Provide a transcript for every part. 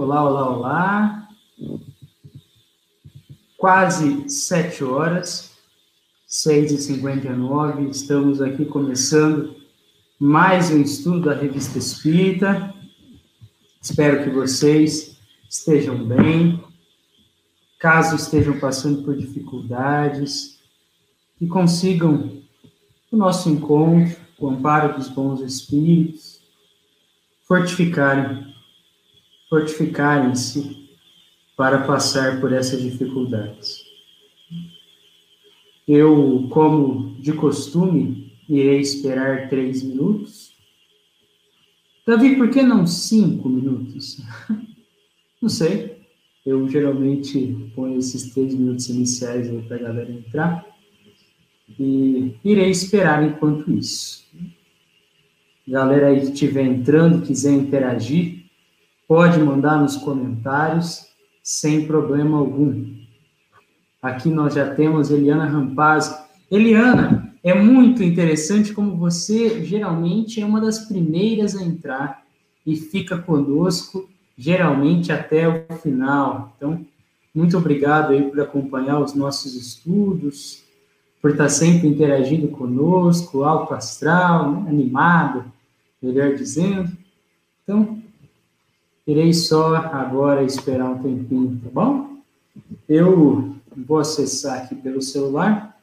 Olá, olá, olá. Quase sete horas, seis e cinquenta e nove. Estamos aqui começando mais um estudo da Revista Espírita. Espero que vocês estejam bem. Caso estejam passando por dificuldades, que consigam o nosso encontro, o amparo dos bons espíritos, fortificarem fortificarem-se para passar por essas dificuldades. Eu, como de costume, irei esperar três minutos. Davi, por que não cinco minutos? não sei. Eu geralmente ponho esses três minutos iniciais aí para a galera entrar. E irei esperar enquanto isso. Galera aí que estiver entrando, quiser interagir, pode mandar nos comentários sem problema algum. Aqui nós já temos Eliana Rampaz. Eliana, é muito interessante como você geralmente é uma das primeiras a entrar e fica conosco geralmente até o final. Então, muito obrigado aí por acompanhar os nossos estudos, por estar sempre interagindo conosco, alto astral, né? animado, melhor dizendo. Então, Irei só agora esperar um tempinho, tá bom? Eu vou acessar aqui pelo celular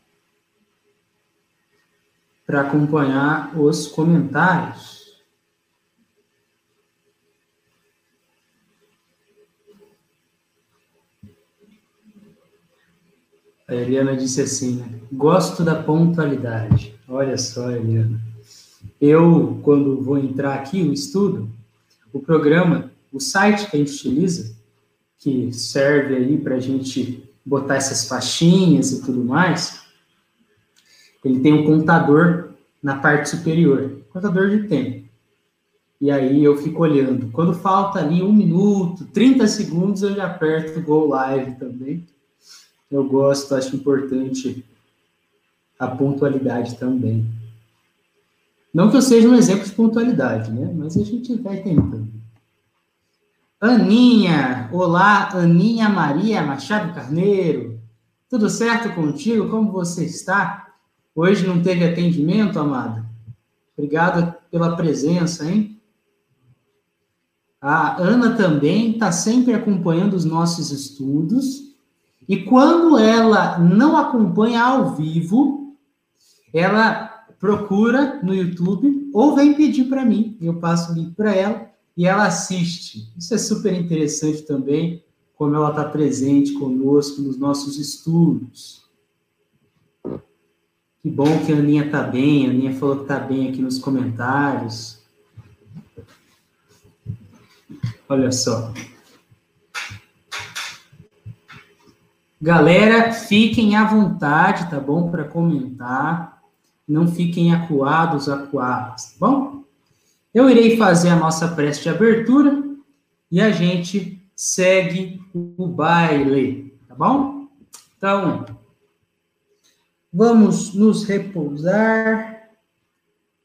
para acompanhar os comentários. A Eliana disse assim, né? Gosto da pontualidade. Olha só, Eliana. Eu, quando vou entrar aqui no estudo, o programa o site que a gente utiliza, que serve aí para a gente botar essas faixinhas e tudo mais, ele tem um contador na parte superior, contador de tempo. E aí eu fico olhando. Quando falta ali um minuto, 30 segundos, eu já aperto Go Live também. Eu gosto, acho importante a pontualidade também. Não que eu seja um exemplo de pontualidade, né? Mas a gente vai tentando. Aninha, olá, Aninha Maria Machado Carneiro. Tudo certo contigo? Como você está? Hoje não teve atendimento, amada? Obrigada pela presença, hein? A Ana também está sempre acompanhando os nossos estudos. E quando ela não acompanha ao vivo, ela procura no YouTube ou vem pedir para mim. Eu passo o link para ela e ela assiste. Isso é super interessante também, como ela está presente conosco nos nossos estudos. Que bom que a Aninha está bem, a Aninha falou que está bem aqui nos comentários. Olha só. Galera, fiquem à vontade, tá bom? Para comentar. Não fiquem acuados, acuadas, tá bom? Eu irei fazer a nossa prece de abertura e a gente segue o baile, tá bom? Então, vamos nos repousar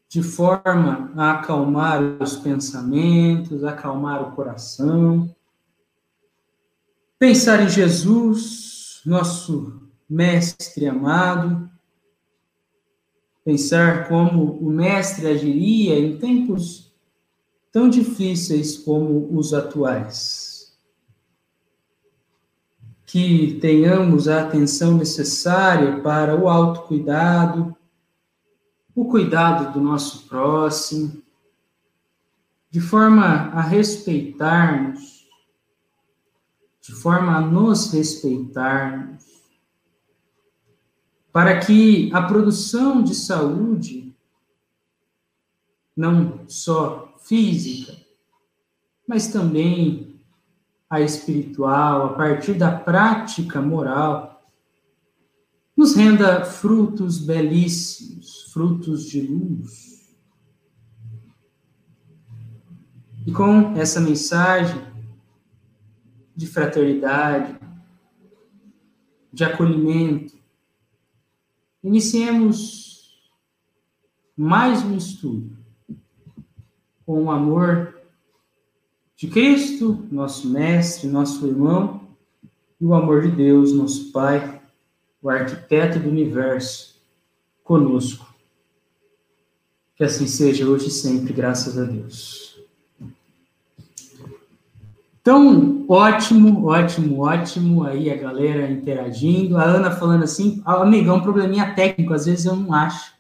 de forma a acalmar os pensamentos, acalmar o coração. Pensar em Jesus, nosso mestre amado, pensar como o mestre agiria em tempos tão difíceis como os atuais. Que tenhamos a atenção necessária para o autocuidado, o cuidado do nosso próximo, de forma a respeitarmos, de forma a nos respeitarmos, para que a produção de saúde, não só física, mas também a espiritual, a partir da prática moral, nos renda frutos belíssimos, frutos de luz. E com essa mensagem de fraternidade, de acolhimento, Iniciemos mais um estudo com o amor de Cristo, nosso mestre, nosso irmão, e o amor de Deus, nosso Pai, o arquiteto do universo, conosco. Que assim seja hoje e sempre, graças a Deus. Então, ótimo, ótimo, ótimo. Aí a galera interagindo. A Ana falando assim, ah, amigão, um probleminha técnico, às vezes eu não acho.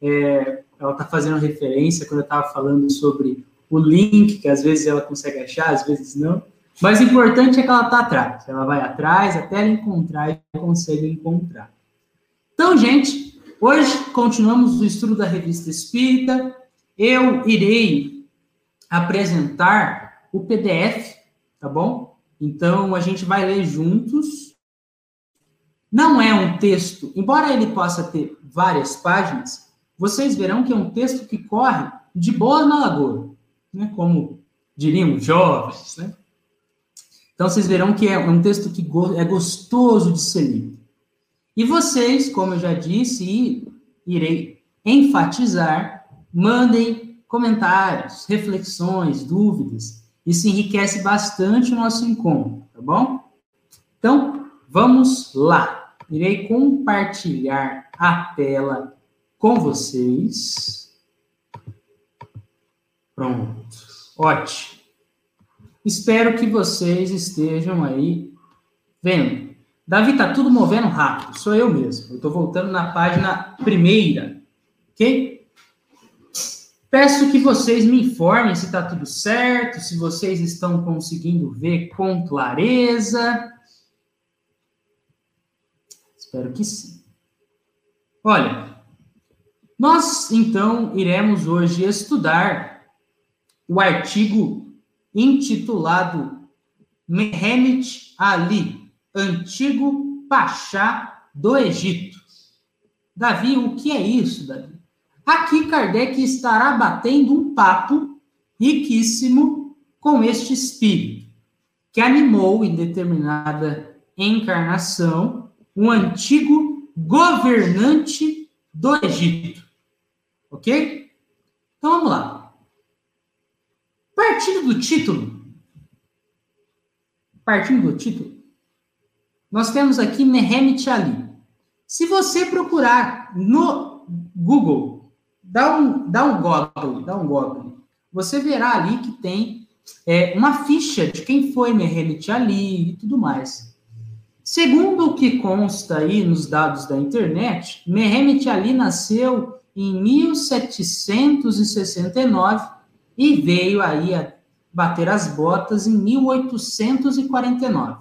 É, ela está fazendo referência quando eu estava falando sobre o link, que às vezes ela consegue achar, às vezes não. Mas o importante é que ela está atrás. Ela vai atrás até ela encontrar e consegue encontrar. Então, gente, hoje continuamos o estudo da revista Espírita. Eu irei apresentar o PDF, tá bom? Então, a gente vai ler juntos. Não é um texto, embora ele possa ter várias páginas, vocês verão que é um texto que corre de boa na lagoa né, como diriam jovens, né? Então vocês verão que é um texto que é gostoso de ser lido. E vocês, como eu já disse e irei enfatizar, mandem comentários, reflexões, dúvidas. Isso enriquece bastante o nosso encontro, tá bom? Então, vamos lá. Irei compartilhar a tela com vocês. Pronto. Ótimo. Espero que vocês estejam aí vendo. Davi, tá tudo movendo rápido. Sou eu mesmo. Eu estou voltando na página primeira. Ok? Peço que vocês me informem se está tudo certo, se vocês estão conseguindo ver com clareza. Espero que sim. Olha, nós então iremos hoje estudar o artigo intitulado Mehemet Ali, antigo Pachá do Egito. Davi, o que é isso, Davi? Aqui Kardec estará batendo um papo riquíssimo com este espírito, que animou em determinada encarnação um antigo governante do Egito. Ok? Então vamos lá. Partindo do título, partindo do título, nós temos aqui Mehemet Ali. Se você procurar no Google, dá um, dá um Google, dá um Google, você verá ali que tem é, uma ficha de quem foi Mehemet Ali e tudo mais. Segundo o que consta aí nos dados da internet, Mehemet Ali nasceu em 1769 e veio aí a bater as botas em 1849.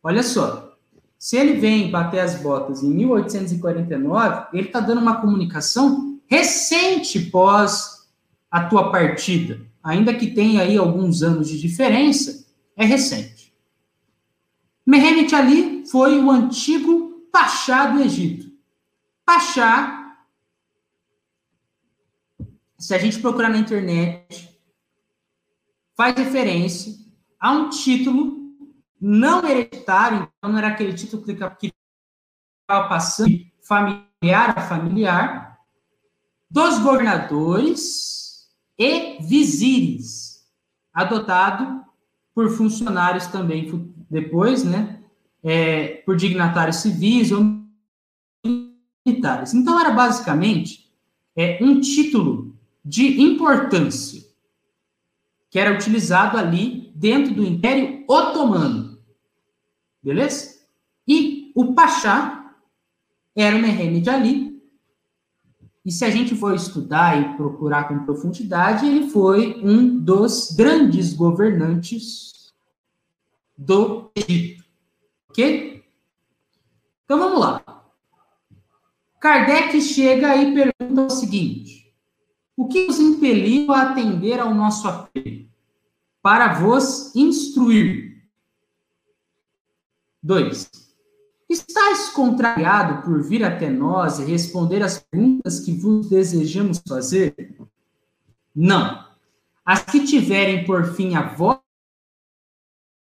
Olha só, se ele vem bater as botas em 1849, ele está dando uma comunicação recente pós a tua partida, ainda que tenha aí alguns anos de diferença, é recente. Mehemet Ali foi o antigo Pachá do Egito. Pachá se a gente procurar na internet, faz referência a um título não hereditário, então não era aquele título que estava passando familiar a familiar, dos governadores e vizires, adotado por funcionários também depois, né, é, por dignatários civis ou militares. Então era basicamente é, um título de importância, que era utilizado ali dentro do Império Otomano. Beleza? E o Pachá era o Mehmed Ali. E se a gente for estudar e procurar com profundidade, ele foi um dos grandes governantes do Egito. Ok? Então vamos lá. Kardec chega e pergunta o seguinte: o que os impeliu a atender ao nosso apelo? Para vos instruir. 2. Estais contrariado por vir até nós e responder às perguntas que vos desejamos fazer? Não. As que tiverem por fim a vossa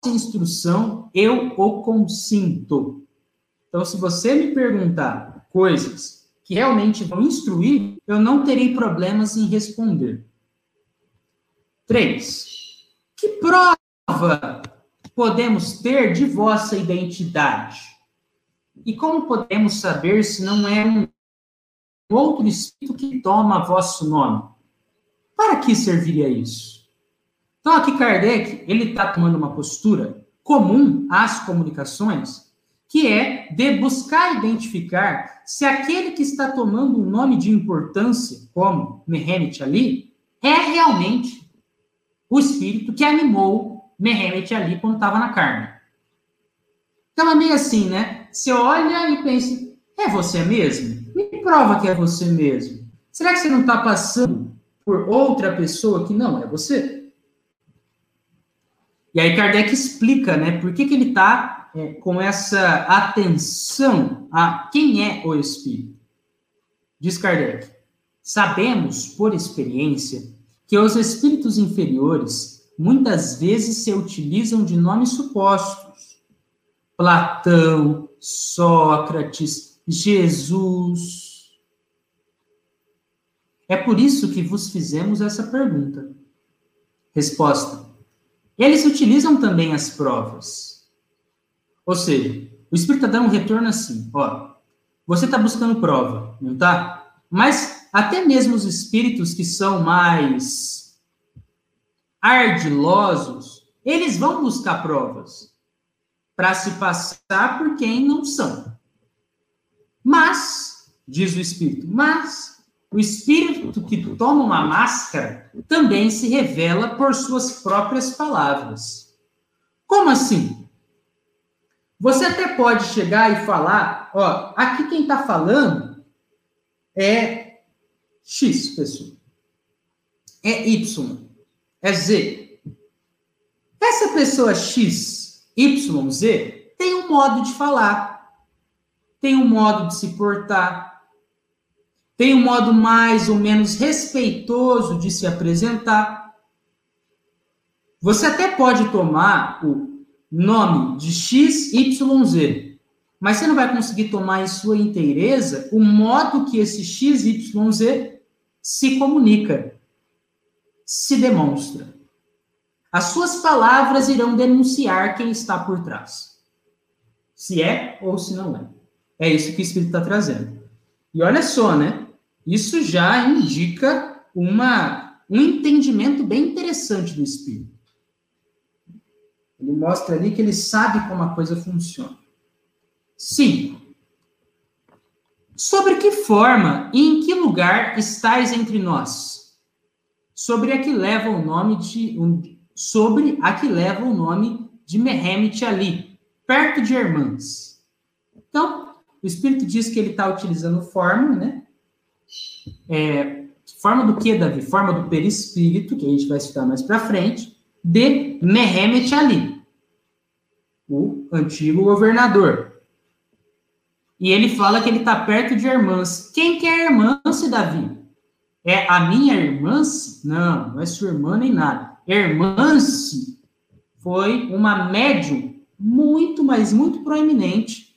instrução, eu o consinto. Então, se você me perguntar coisas que realmente vão instruir, eu não terei problemas em responder. Três. Que prova prova podemos ter de vossa identidade? E como podemos saber se não é um outro espírito que toma vosso nome? Para que serviria isso? Então, aqui Kardec, ele está tomando uma postura comum às comunicações, que é de buscar identificar se aquele que está tomando um nome de importância, como Mehemet ali, é realmente o espírito que animou Mehemet ali quando estava na carne. Então é meio assim, né? Você olha e pensa, é você mesmo? Me prova que é você mesmo. Será que você não está passando por outra pessoa que não é você? E aí Kardec explica, né, por que, que ele está é, com essa atenção a quem é o Espírito. Diz Kardec, sabemos por experiência que os espíritos inferiores muitas vezes se utilizam de nomes supostos. Platão, Sócrates, Jesus. É por isso que vos fizemos essa pergunta. Resposta: eles utilizam também as provas. Ou seja, o Espírito está um retorno assim, ó. Você está buscando prova, não está? Mas até mesmo os espíritos que são mais ardilosos, eles vão buscar provas para se passar por quem não são. Mas, diz o Espírito, mas o espírito que toma uma máscara também se revela por suas próprias palavras. Como assim? Você até pode chegar e falar, ó, aqui quem está falando é X pessoa, é Y, é Z. Essa pessoa X, Y, Z tem um modo de falar, tem um modo de se portar, tem um modo mais ou menos respeitoso de se apresentar. Você até pode tomar o nome de XYZ, mas você não vai conseguir tomar em sua inteireza o modo que esse XYZ se comunica, se demonstra. As suas palavras irão denunciar quem está por trás. Se é ou se não é. É isso que o Espírito está trazendo. E olha só, né? Isso já indica uma, um entendimento bem interessante do espírito. Ele mostra ali que ele sabe como a coisa funciona. Sim. Sobre que forma e em que lugar estáis entre nós? Sobre a que leva o nome de sobre a que leva o nome de Mehemet ali, perto de Irmãs. Então, o Espírito diz que ele está utilizando forma, né? É, forma do que, Davi? Forma do perispírito, que a gente vai citar mais para frente, de Mehemet Ali, o antigo governador. E ele fala que ele está perto de Hermance. Quem que é Hermance, Davi? É a minha Hermance? Não, não é sua irmã nem nada. Hermance foi uma médium muito, mas muito proeminente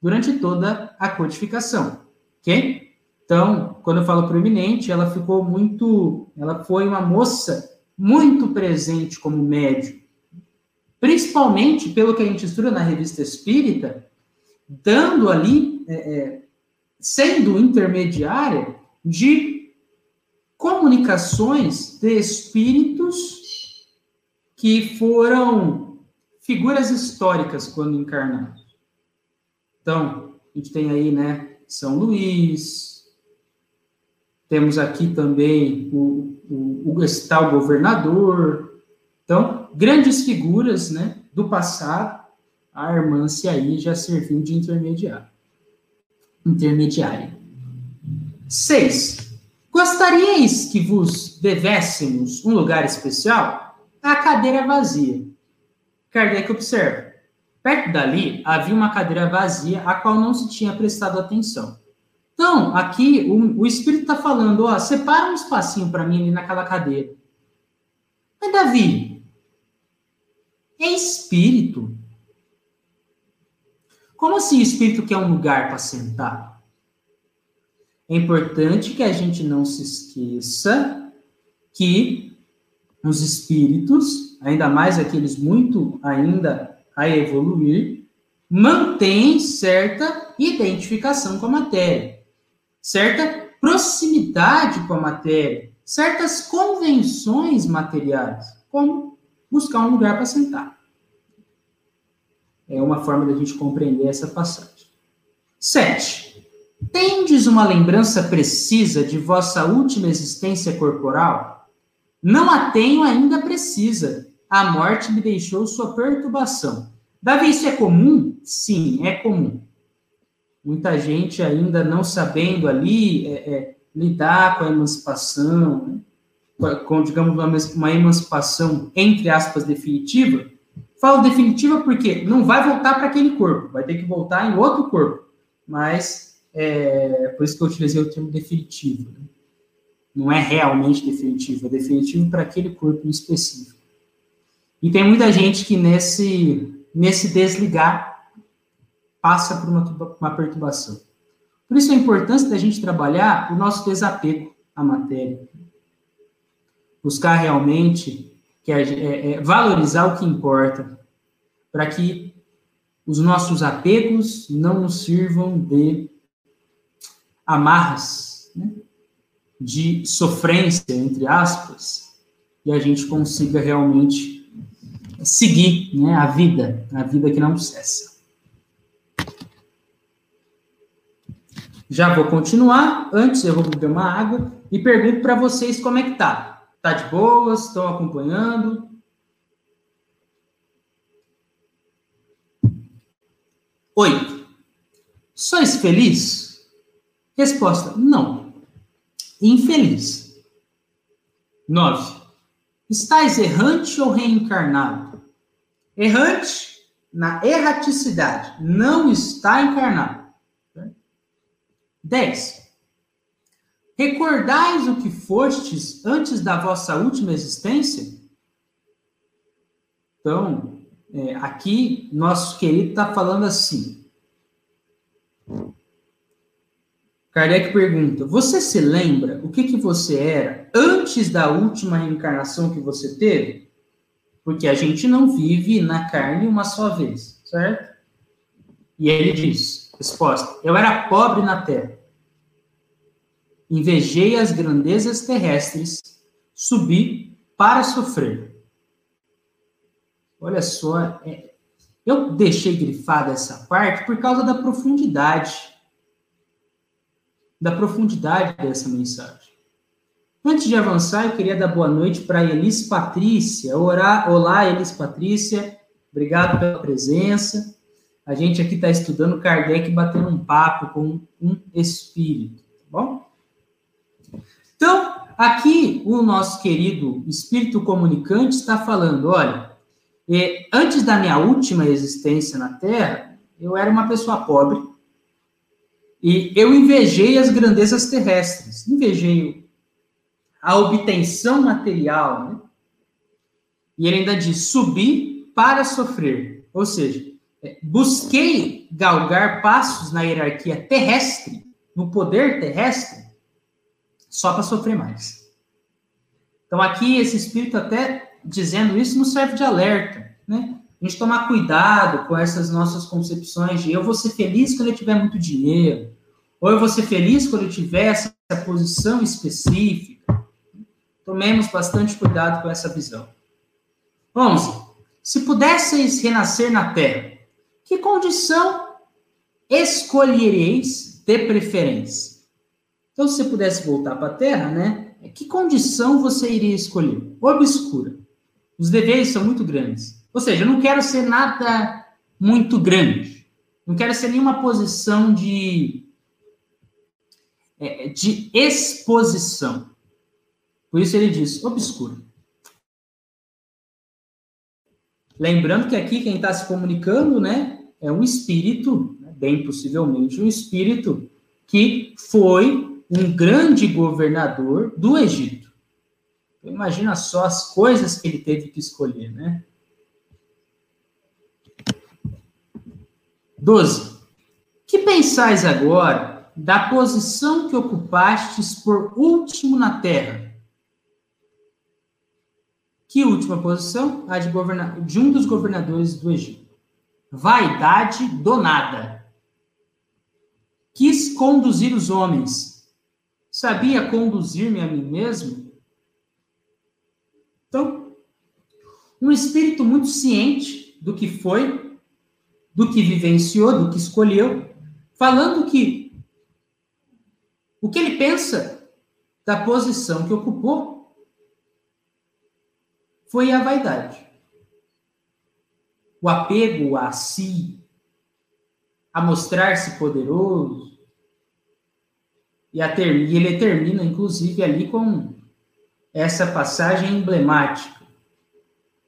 durante toda a codificação. Ok? Então, quando eu falo proeminente, ela ficou muito, ela foi uma moça muito presente como médium. Principalmente pelo que a gente estuda na revista Espírita, dando ali, é, é, sendo intermediária de comunicações de espíritos que foram figuras históricas quando encarnados. Então, a gente tem aí, né, São Luís, temos aqui também o, o, o está governador. Então, grandes figuras né, do passado, a Armância aí já serviu de intermediário. intermediária. Seis. Gostaríeis que vos devéssemos um lugar especial? A cadeira vazia. Kardec observa. Perto dali havia uma cadeira vazia a qual não se tinha prestado atenção. Então, aqui o, o Espírito está falando, ó, separa um espacinho para mim ali naquela cadeira. Mas, Davi, é Espírito. Como assim Espírito quer um lugar para sentar? É importante que a gente não se esqueça que os espíritos, ainda mais aqueles muito ainda a evoluir, mantêm certa identificação com a matéria, certa proximidade com a matéria, certas convenções materiais, como buscar um lugar para sentar. É uma forma da gente compreender essa passagem. Sete. Tendes uma lembrança precisa de vossa última existência corporal? Não a tenho ainda precisa. A morte me deixou sua perturbação. Davi, isso é comum? Sim, é comum. Muita gente ainda não sabendo ali é, é, lidar com a emancipação, né? com, digamos, uma emancipação, entre aspas, definitiva. Falo definitiva porque não vai voltar para aquele corpo, vai ter que voltar em outro corpo. Mas é por isso que eu utilizei o termo definitivo. Né? Não é realmente definitivo, é definitivo para aquele corpo específico. E tem muita gente que nesse, nesse desligar passa por uma, uma perturbação. Por isso a importância da gente trabalhar o nosso desapego à matéria. Buscar realmente que é, é, valorizar o que importa, para que os nossos apegos não nos sirvam de amarras? De sofrência, entre aspas, e a gente consiga realmente seguir né, a vida, a vida que não cessa. Já vou continuar. Antes, eu vou beber uma água e pergunto para vocês como é que tá. Tá de boas? Estão acompanhando? Oito. Sois feliz? Resposta: não. Infeliz. Nove. Estais errante ou reencarnado? Errante na erraticidade, não está encarnado. 10. Recordais o que fostes antes da vossa última existência? Então, é, aqui, nosso querido está falando assim. Kardec pergunta: Você se lembra o que, que você era antes da última reencarnação que você teve? Porque a gente não vive na carne uma só vez, certo? E ele diz: Resposta: Eu era pobre na terra invejei as grandezas terrestres, subi para sofrer. Olha só, é, eu deixei grifada essa parte por causa da profundidade, da profundidade dessa mensagem. Antes de avançar, eu queria dar boa noite para Elis Patrícia. Olá, Elis Patrícia. Obrigado pela presença. A gente aqui está estudando Kardec batendo um papo com um espírito, tá bom? Então, aqui o nosso querido espírito comunicante está falando: olha, é, antes da minha última existência na Terra, eu era uma pessoa pobre e eu invejei as grandezas terrestres, invejei a obtenção material, né? E ele ainda diz: subir para sofrer, ou seja, é, busquei galgar passos na hierarquia terrestre, no poder terrestre, só para sofrer mais. Então, aqui, esse espírito até dizendo isso nos serve de alerta, né? A gente tomar cuidado com essas nossas concepções de eu vou ser feliz quando eu tiver muito dinheiro, ou eu vou ser feliz quando eu tiver essa posição específica. Tomemos bastante cuidado com essa visão. 11. Se pudesseis renascer na terra, que condição escolhereis de preferência? Então, se você pudesse voltar para a Terra, né? Que condição você iria escolher? Obscura. Os deveres são muito grandes. Ou seja, eu não quero ser nada muito grande. Não quero ser nenhuma posição de, é, de exposição. Por isso ele diz obscura. Lembrando que aqui quem está se comunicando, né, é um espírito, né, bem possivelmente um espírito que foi um grande governador do Egito. Então, imagina só as coisas que ele teve que escolher, né? 12. Que pensais agora da posição que ocupastes por último na terra? Que última posição? A de, governa... de um dos governadores do Egito. Vaidade donada. Quis conduzir os homens. Sabia conduzir-me a mim mesmo? Então, um espírito muito ciente do que foi, do que vivenciou, do que escolheu, falando que o que ele pensa da posição que ocupou foi a vaidade. O apego a si, a mostrar-se poderoso. E, a ter, e ele termina, inclusive, ali com essa passagem emblemática.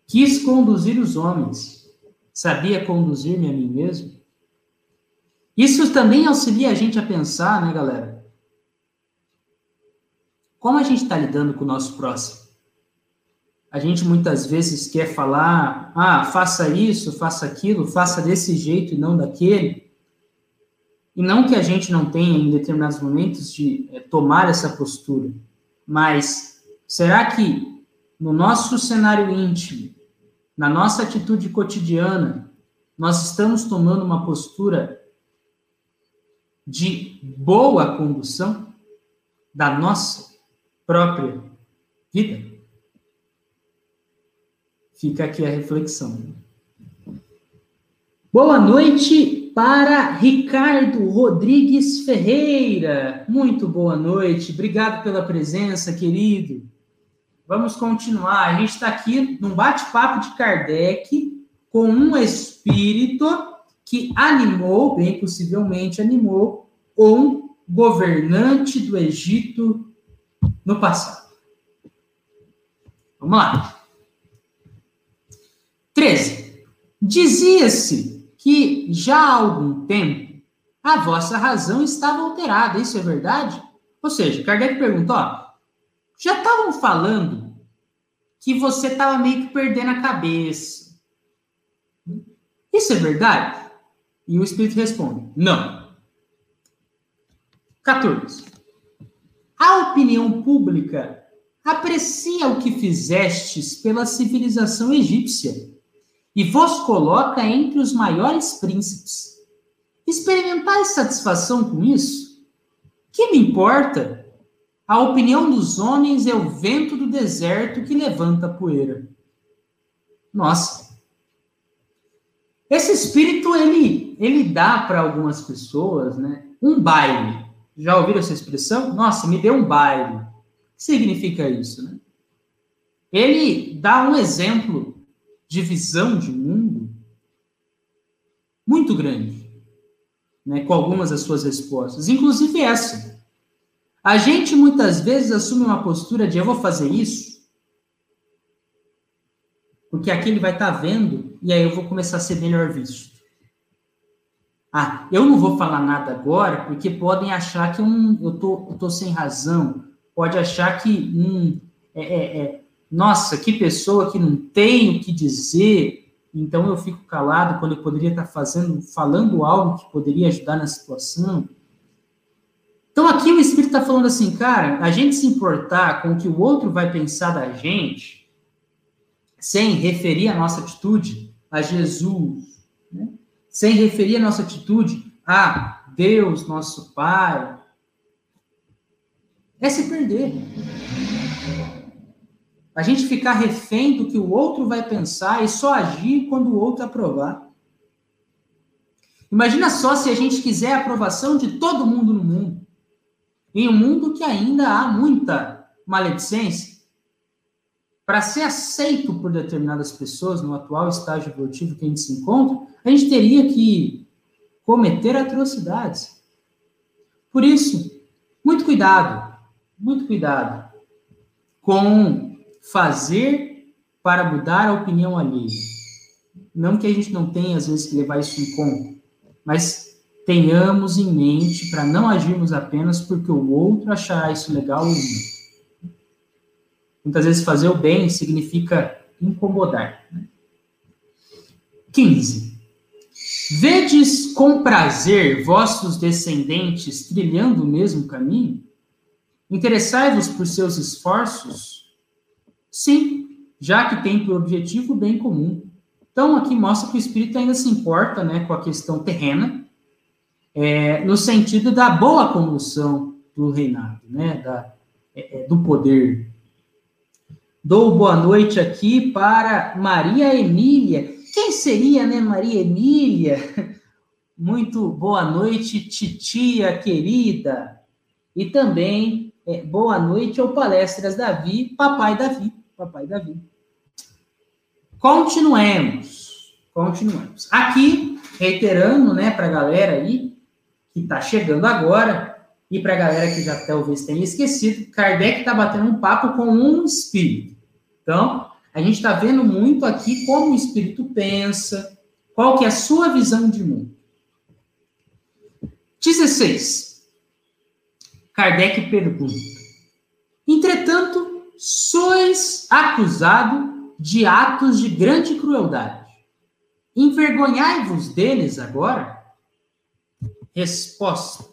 Quis conduzir os homens, sabia conduzir-me a mim mesmo? Isso também auxilia a gente a pensar, né, galera? Como a gente está lidando com o nosso próximo? A gente muitas vezes quer falar, ah, faça isso, faça aquilo, faça desse jeito e não daquele. E não que a gente não tenha, em determinados momentos, de é, tomar essa postura, mas será que no nosso cenário íntimo, na nossa atitude cotidiana, nós estamos tomando uma postura de boa condução da nossa própria vida? Fica aqui a reflexão. Boa noite para Ricardo Rodrigues Ferreira. Muito boa noite. Obrigado pela presença, querido. Vamos continuar. A gente está aqui num bate-papo de Kardec com um espírito que animou, bem possivelmente animou, um governante do Egito no passado. Vamos lá. 13. Dizia-se que já há algum tempo a vossa razão estava alterada, isso é verdade? Ou seja, Kardec perguntou, ó, já estavam falando que você estava meio que perdendo a cabeça. Isso é verdade? E o Espírito responde: não. 14. A opinião pública aprecia o que fizestes pela civilização egípcia e vos coloca entre os maiores príncipes. Experimentais satisfação com isso? Que me importa? A opinião dos homens é o vento do deserto que levanta a poeira. Nossa. Esse espírito ele ele dá para algumas pessoas, né, um baile. Já ouviram essa expressão? Nossa, me deu um baile. O que significa isso, né? Ele dá um exemplo de visão de mundo muito grande, né, com algumas das suas respostas, inclusive essa. A gente muitas vezes assume uma postura de eu vou fazer isso, porque aquele vai estar tá vendo e aí eu vou começar a ser melhor visto. Ah, eu não vou falar nada agora porque podem achar que eu, eu, tô, eu tô sem razão, pode achar que hum, é, é, é nossa, que pessoa que não tem o que dizer, então eu fico calado quando eu poderia estar fazendo, falando algo que poderia ajudar na situação. Então aqui o Espírito está falando assim, cara, a gente se importar com o que o outro vai pensar da gente, sem referir a nossa atitude a Jesus, né? sem referir a nossa atitude a Deus, nosso Pai, é se perder. A gente ficar refém do que o outro vai pensar e só agir quando o outro aprovar. Imagina só se a gente quiser a aprovação de todo mundo no mundo. Em um mundo que ainda há muita maledicência. Para ser aceito por determinadas pessoas no atual estágio evolutivo que a gente se encontra, a gente teria que cometer atrocidades. Por isso, muito cuidado, muito cuidado com fazer para mudar a opinião alheia. Não que a gente não tenha, às vezes, que levar isso em conta, mas tenhamos em mente para não agirmos apenas porque o outro achará isso legal ou não. Muitas vezes fazer o bem significa incomodar. 15. Né? Vedes com prazer vossos descendentes trilhando o mesmo caminho? Interessai-vos por seus esforços? Sim, já que tem por objetivo o bem comum. Então, aqui mostra que o espírito ainda se importa né, com a questão terrena, é, no sentido da boa condução do reinado, né, da, é, é do poder. Dou boa noite aqui para Maria Emília. Quem seria, né, Maria Emília? Muito boa noite, titia querida. E também é, boa noite ao Palestras Davi, papai Davi, papai Davi. Continuemos, continuemos. Aqui, reiterando, né, para a galera aí que está chegando agora e para a galera que já talvez tenha esquecido, Kardec está batendo um papo com um espírito. Então, a gente está vendo muito aqui como o espírito pensa, qual que é a sua visão de mundo. 16. Kardec pergunta: Entretanto, sois acusado de atos de grande crueldade. Envergonhai-vos deles agora? Resposta: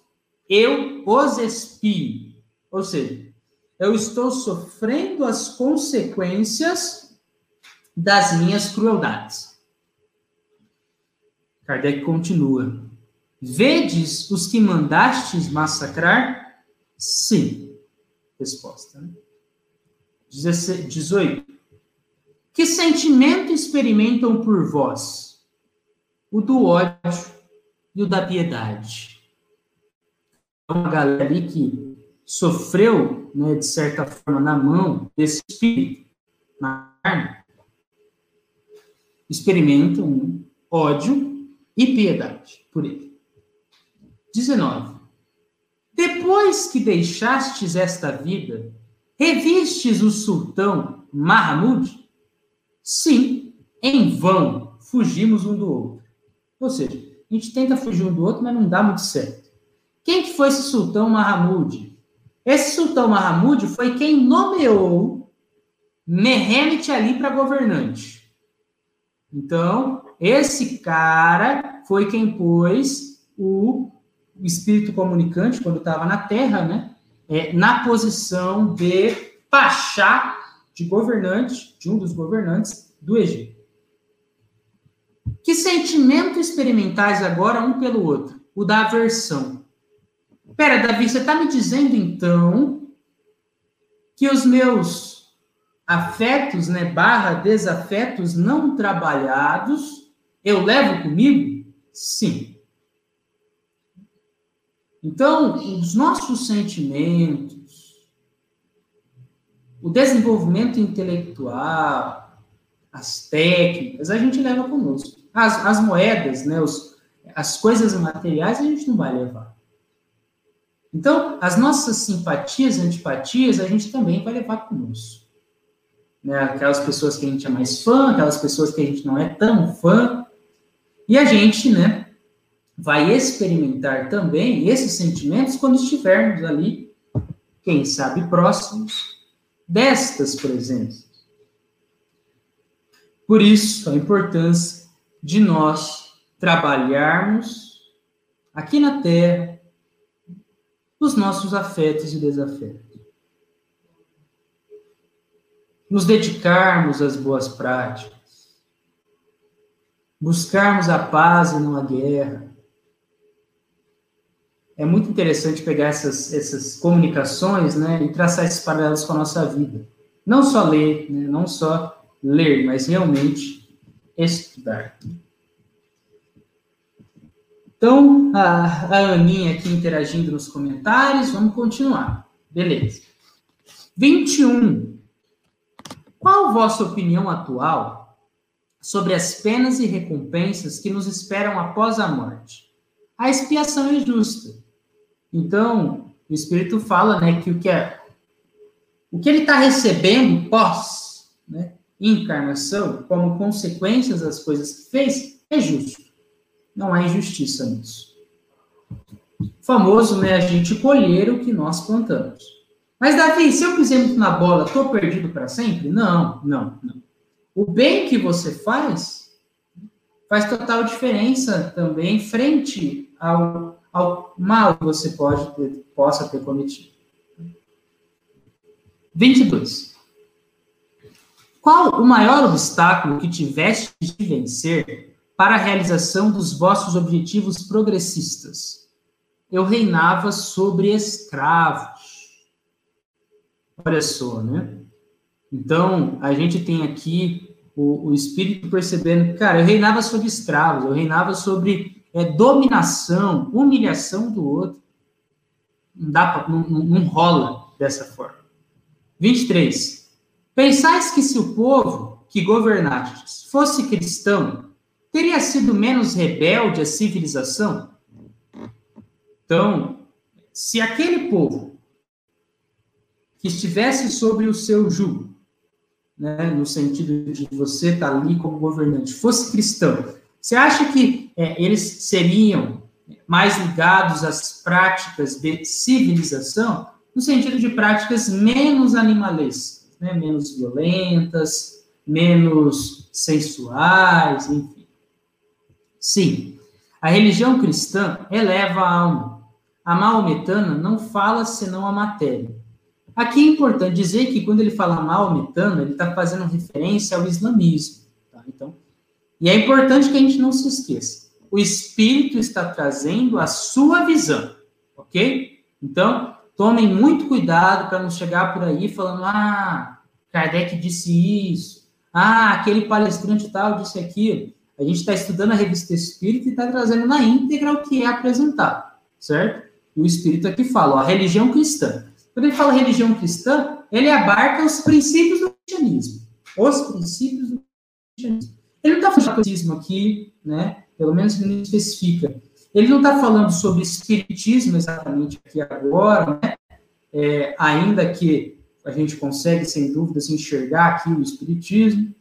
Eu os espio. Ou seja, eu estou sofrendo as consequências das minhas crueldades. Kardec continua: Vedes os que mandastes massacrar? Sim. Resposta. Né? 18. Que sentimento experimentam por vós? O do ódio e o da piedade. Uma galera ali que sofreu, né, de certa forma, na mão desse espírito, na carne, experimentam ódio e piedade por ele. 19. Depois que deixastes esta vida, revistes o sultão Mahmud? Sim, em vão fugimos um do outro. Ou seja, a gente tenta fugir um do outro, mas não dá muito certo. Quem que foi esse sultão Mahmud? Esse sultão Mahmud foi quem nomeou Mehmet Ali para governante. Então, esse cara foi quem pôs o o espírito comunicante, quando estava na Terra, né, é, na posição de pachá, de governante, de um dos governantes do Egito. Que sentimento experimentais agora um pelo outro? O da aversão. Pera, Davi, você está me dizendo então que os meus afetos, né, barra desafetos não trabalhados, eu levo comigo? Sim. Então, os nossos sentimentos, o desenvolvimento intelectual, as técnicas, a gente leva conosco. As, as moedas, né, os, as coisas materiais, a gente não vai levar. Então, as nossas simpatias e antipatias, a gente também vai levar conosco. Né? Aquelas pessoas que a gente é mais fã, aquelas pessoas que a gente não é tão fã. E a gente, né, vai experimentar também esses sentimentos quando estivermos ali, quem sabe próximos destas presenças. Por isso, a importância de nós trabalharmos aqui na Terra os nossos afetos e desafetos. Nos dedicarmos às boas práticas, buscarmos a paz e não a guerra, é muito interessante pegar essas, essas comunicações né, e traçar esses paralelos com a nossa vida. Não só ler, né, não só ler, mas realmente estudar. Então, a, a Aninha aqui interagindo nos comentários, vamos continuar. Beleza. 21. Qual a vossa opinião atual sobre as penas e recompensas que nos esperam após a morte? A expiação é justa. Então, o Espírito fala né, que o que, é, o que ele está recebendo pós né, encarnação, como consequências das coisas que fez, é justo. Não há injustiça nisso. famoso, né, a gente colher o que nós plantamos. Mas, Davi, se eu pisei muito na bola, estou perdido para sempre? Não, não, não. O bem que você faz faz total diferença também frente ao ao mal que você pode ter, possa ter cometido. 22. Qual o maior obstáculo que tiveste de vencer para a realização dos vossos objetivos progressistas? Eu reinava sobre escravos. Olha só, né? Então, a gente tem aqui o, o Espírito percebendo, cara, eu reinava sobre escravos, eu reinava sobre é, dominação, humilhação do outro. Não, dá pra, não, não rola dessa forma. 23. Pensais que se o povo que governastes fosse cristão, teria sido menos rebelde à civilização? Então, se aquele povo que estivesse sobre o seu jugo, né, no sentido de você estar tá ali como governante, fosse cristão, você acha que é, eles seriam mais ligados às práticas de civilização, no sentido de práticas menos animalescas, né, menos violentas, menos sensuais, enfim. Sim, a religião cristã eleva a alma. A maometana não fala senão a matéria. Aqui é importante dizer que quando ele fala maometana, ele está fazendo referência ao islamismo. Tá? Então, e é importante que a gente não se esqueça. O Espírito está trazendo a sua visão, ok? Então, tomem muito cuidado para não chegar por aí falando, ah, Kardec disse isso, ah, aquele palestrante tal disse aquilo. A gente está estudando a revista Espírito e está trazendo na íntegra o que é apresentado, certo? E o Espírito aqui fala, ó, a religião cristã. Quando ele fala religião cristã, ele abarca os princípios do cristianismo. Os princípios do cristianismo. Ele não está falando de cristianismo aqui, né? Pelo menos ele não especifica. Ele não está falando sobre espiritismo exatamente aqui agora, né? É, ainda que a gente consegue, sem dúvidas, enxergar aqui o espiritismo.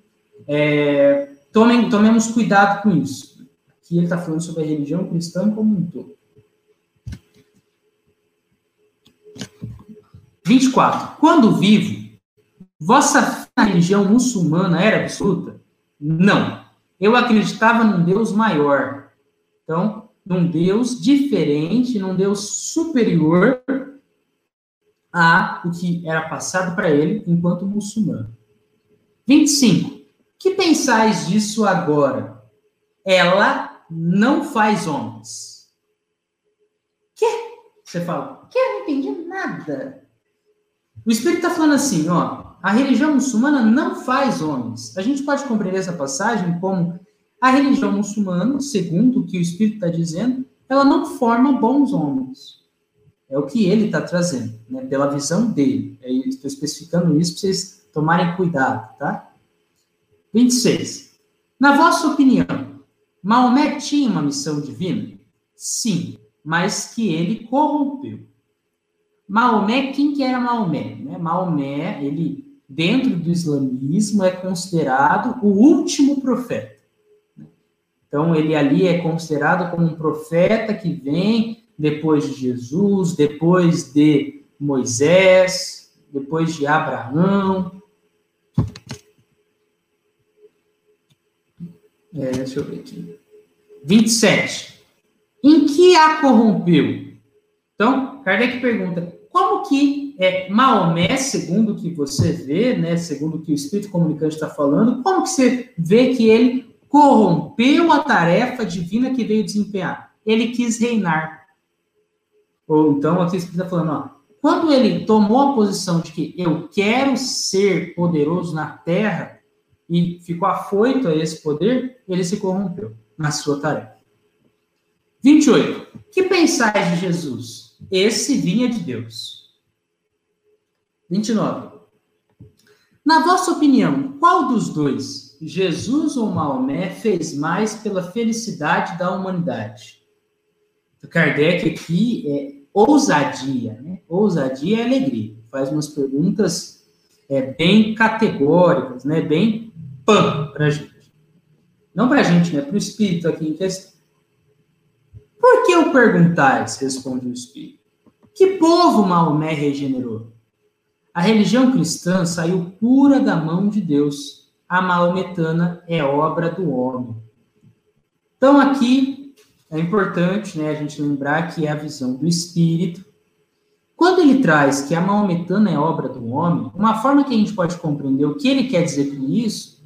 É, tomem, tomemos cuidado com isso. Aqui ele está falando sobre a religião cristã como um todo. 24. Quando vivo, vossa religião muçulmana era absoluta? Não. Eu acreditava num Deus maior. Então, num Deus diferente, num Deus superior a o que era passado para ele enquanto muçulmano. 25. Que pensais disso agora? Ela não faz homens. Que? Você fala, que? Eu não entendi nada. O Espírito está falando assim, ó, a religião muçulmana não faz homens. A gente pode compreender essa passagem como a religião muçulmana, segundo o que o Espírito está dizendo, ela não forma bons homens. É o que ele está trazendo, né, pela visão dele. É, estou especificando isso para vocês tomarem cuidado, tá? 26. Na vossa opinião, Maomé tinha uma missão divina? Sim, mas que ele corrompeu. Maomé, quem que era Maomé? Né? Maomé, ele dentro do islamismo, é considerado o último profeta. Então, ele ali é considerado como um profeta que vem depois de Jesus, depois de Moisés, depois de Abraão. É, deixa eu ver aqui. 27. Em que a corrompeu? Então, Kardec pergunta: como que é, Maomé, segundo o que você vê, né, segundo o que o Espírito Comunicante está falando, como que você vê que ele corrompeu a tarefa divina que veio desempenhar? Ele quis reinar. Ou então, aqui está falando, ó, quando ele tomou a posição de que eu quero ser poderoso na terra e ficou afoito a esse poder, ele se corrompeu na sua tarefa. 28. Que pensais de Jesus? Esse vinha de Deus. 29. Na vossa opinião, qual dos dois, Jesus ou Maomé, fez mais pela felicidade da humanidade? O Kardec aqui é ousadia, né? Ousadia e alegria. Faz umas perguntas é, bem categóricas, né? Bem pã para a gente. Não para a gente, né? Para o espírito aqui em questão. Por que o perguntais? Responde o Espírito. Que povo Maomé regenerou? A religião cristã saiu pura da mão de Deus. A maometana é obra do homem. Então, aqui é importante né, a gente lembrar que é a visão do Espírito. Quando ele traz que a maometana é obra do homem, uma forma que a gente pode compreender o que ele quer dizer com isso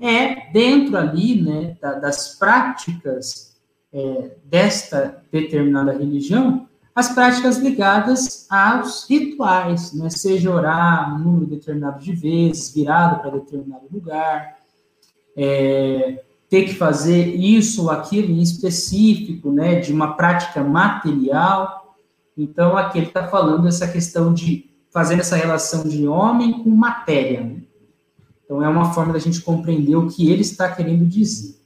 é dentro ali, né, das práticas é, desta determinada religião, as práticas ligadas aos rituais, né? seja orar um número determinado de vezes, virado para determinado lugar, é, ter que fazer isso ou aquilo em específico, né? de uma prática material. Então, aqui ele está falando essa questão de fazendo essa relação de homem com matéria. Né? Então, é uma forma da gente compreender o que ele está querendo dizer.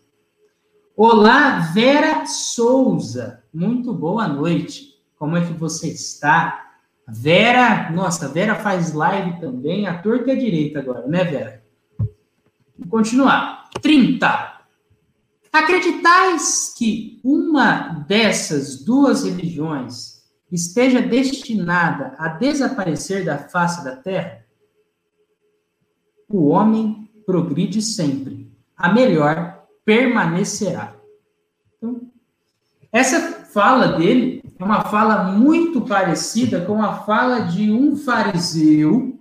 Olá, Vera Souza. Muito boa noite. Como é que você está? Vera, nossa, Vera faz live também, a torta a direita agora, né, Vera? Vamos continuar. 30. Acreditais que uma dessas duas religiões esteja destinada a desaparecer da face da terra? O homem progride sempre. A melhor permanecerá. Então, essa fala dele é uma fala muito parecida com a fala de um fariseu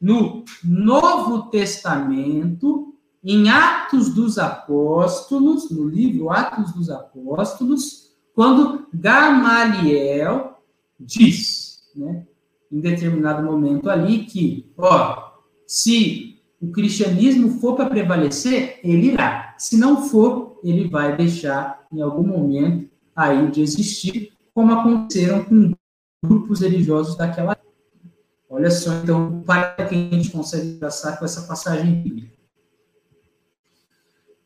no Novo Testamento, em Atos dos Apóstolos, no livro Atos dos Apóstolos, quando Gamaliel diz, né, em determinado momento ali, que, ó, se o cristianismo for para prevalecer, ele irá. Se não for, ele vai deixar em algum momento aí de existir, como aconteceram com grupos religiosos daquela época. Olha só, então, para que a gente consegue traçar com essa passagem bíblica.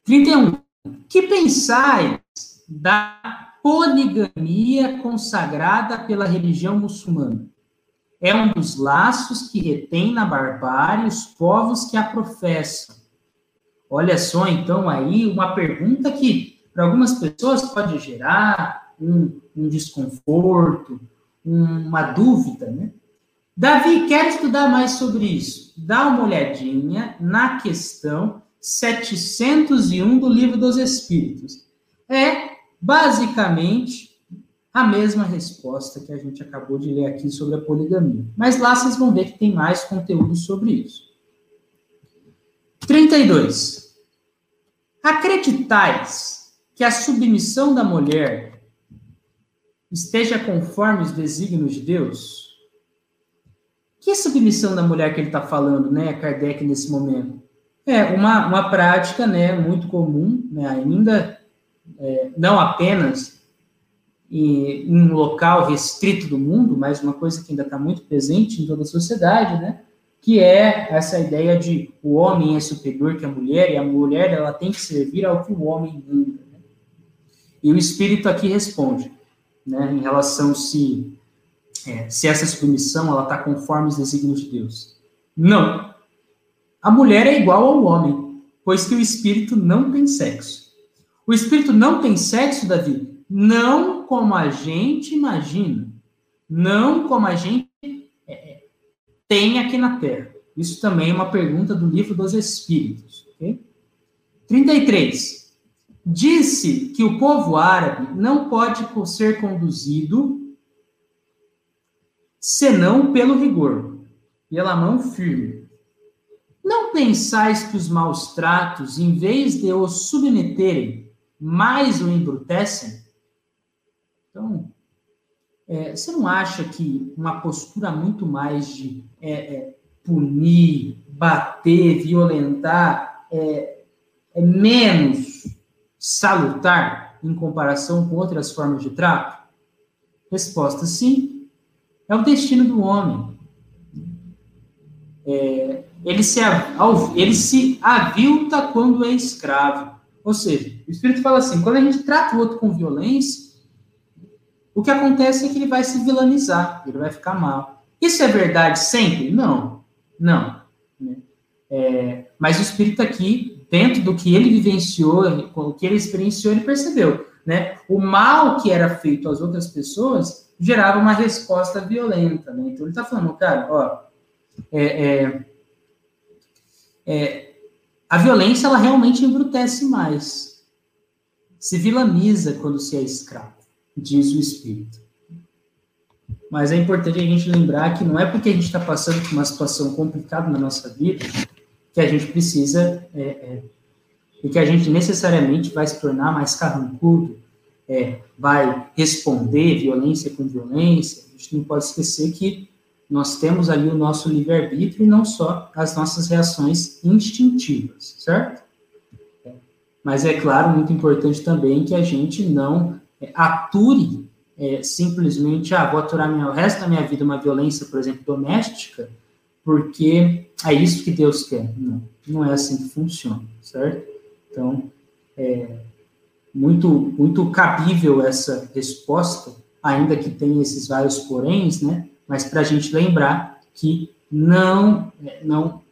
31. Que pensais da poligamia consagrada pela religião muçulmana? É um dos laços que retém na barbárie os povos que a professam. Olha só, então, aí uma pergunta que para algumas pessoas pode gerar um, um desconforto, uma dúvida, né? Davi, quer estudar mais sobre isso? Dá uma olhadinha na questão 701 do Livro dos Espíritos. É basicamente a mesma resposta que a gente acabou de ler aqui sobre a poligamia. Mas lá vocês vão ver que tem mais conteúdo sobre isso. 32. Acreditais que a submissão da mulher esteja conforme os desígnios de Deus? Que submissão da mulher que ele está falando, né, Kardec, nesse momento? É uma, uma prática, né, muito comum, né, ainda, é, não apenas em, um local restrito do mundo, mas uma coisa que ainda está muito presente em toda a sociedade, né, que é essa ideia de o homem é superior que a mulher, e a mulher ela tem que servir ao que o homem manda. Né? E o Espírito aqui responde, né, em relação se, é, se essa submissão ela está conforme os desígnios de Deus. Não. A mulher é igual ao homem, pois que o Espírito não tem sexo. O Espírito não tem sexo, Davi, não como a gente imagina, não como a gente é, tem aqui na Terra. Isso também é uma pergunta do livro dos Espíritos. Okay? 33 disse que o povo árabe não pode ser conduzido senão pelo rigor, pela mão firme. Não pensais que os maus tratos, em vez de o submeterem, mais o embrutecem? Então, é, você não acha que uma postura muito mais de é, é, punir, bater, violentar, é, é menos salutar em comparação com outras formas de trato? Resposta: sim. É o destino do homem. É, ele, se, ele se avilta quando é escravo. Ou seja, o Espírito fala assim: quando a gente trata o outro com violência, o que acontece é que ele vai se vilanizar, ele vai ficar mal. Isso é verdade sempre? Não. Não. É, mas o Espírito aqui dentro do que ele vivenciou, o que ele experienciou, ele percebeu, né? O mal que era feito às outras pessoas gerava uma resposta violenta, né? Então ele está falando, cara, ó, é, é, é, a violência ela realmente embrutece mais, se vilaniza quando se é escravo, diz o Espírito. mas é importante a gente lembrar que não é porque a gente está passando por uma situação complicada na nossa vida que a gente precisa é, é, e que a gente necessariamente vai se tornar mais carrancudo, é, vai responder violência com violência. A gente não pode esquecer que nós temos ali o nosso livre-arbítrio e não só as nossas reações instintivas, certo? Mas é claro, muito importante também que a gente não é, ature é, simplesmente, ah, vou aturar minha, o resto da minha vida uma violência, por exemplo, doméstica, porque é isso que Deus quer. Não, não é assim que funciona, certo? Então, é muito, muito cabível essa resposta, ainda que tenha esses vários poréns, né? Mas para a gente lembrar que não, não,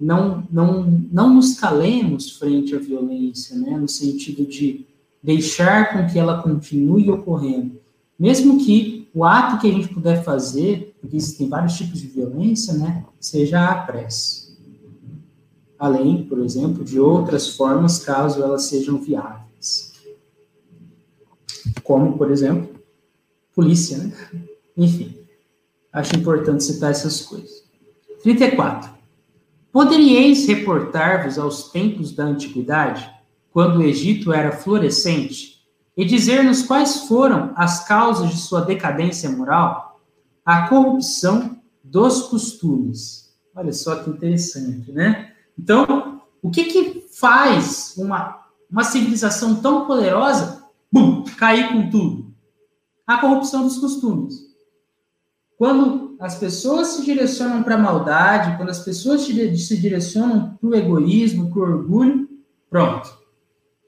não, não, não nos calemos frente à violência, né? No sentido de deixar com que ela continue ocorrendo, mesmo que o ato que a gente puder fazer, porque existem vários tipos de violência, né? Seja a prece além, por exemplo, de outras formas, caso elas sejam viáveis. Como, por exemplo, polícia, né? Enfim, acho importante citar essas coisas. 34. Poderíeis reportar-vos aos tempos da antiguidade, quando o Egito era florescente, e dizer-nos quais foram as causas de sua decadência moral? A corrupção dos costumes. Olha só que interessante, né? Então, o que, que faz uma, uma civilização tão poderosa bum, cair com tudo? A corrupção dos costumes. Quando as pessoas se direcionam para a maldade, quando as pessoas se direcionam para o egoísmo, para o orgulho, pronto.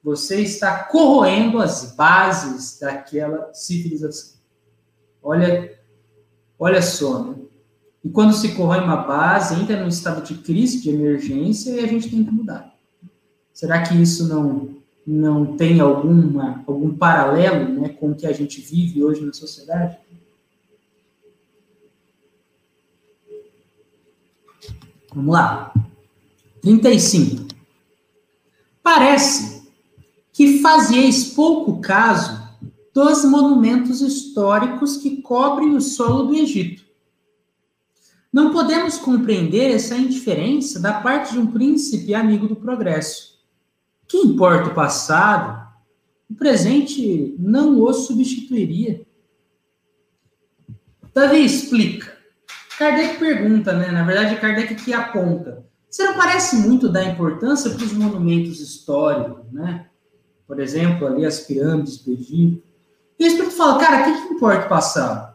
Você está corroendo as bases daquela civilização. Olha, olha só, né? E quando se corrói uma base, entra num estado de crise, de emergência, e a gente tem que mudar. Será que isso não, não tem alguma, algum paralelo né, com o que a gente vive hoje na sociedade? Vamos lá. 35. Parece que fazieis pouco caso dos monumentos históricos que cobrem o solo do Egito não podemos compreender essa indiferença da parte de um príncipe amigo do progresso. Que importa o passado, o presente não o substituiria. Davi explica. Kardec pergunta, né? Na verdade, Kardec que aponta. Você não parece muito dar importância para os monumentos históricos, né? Por exemplo, ali as pirâmides do Egito. E o Espírito fala, cara, o que, que importa o passado?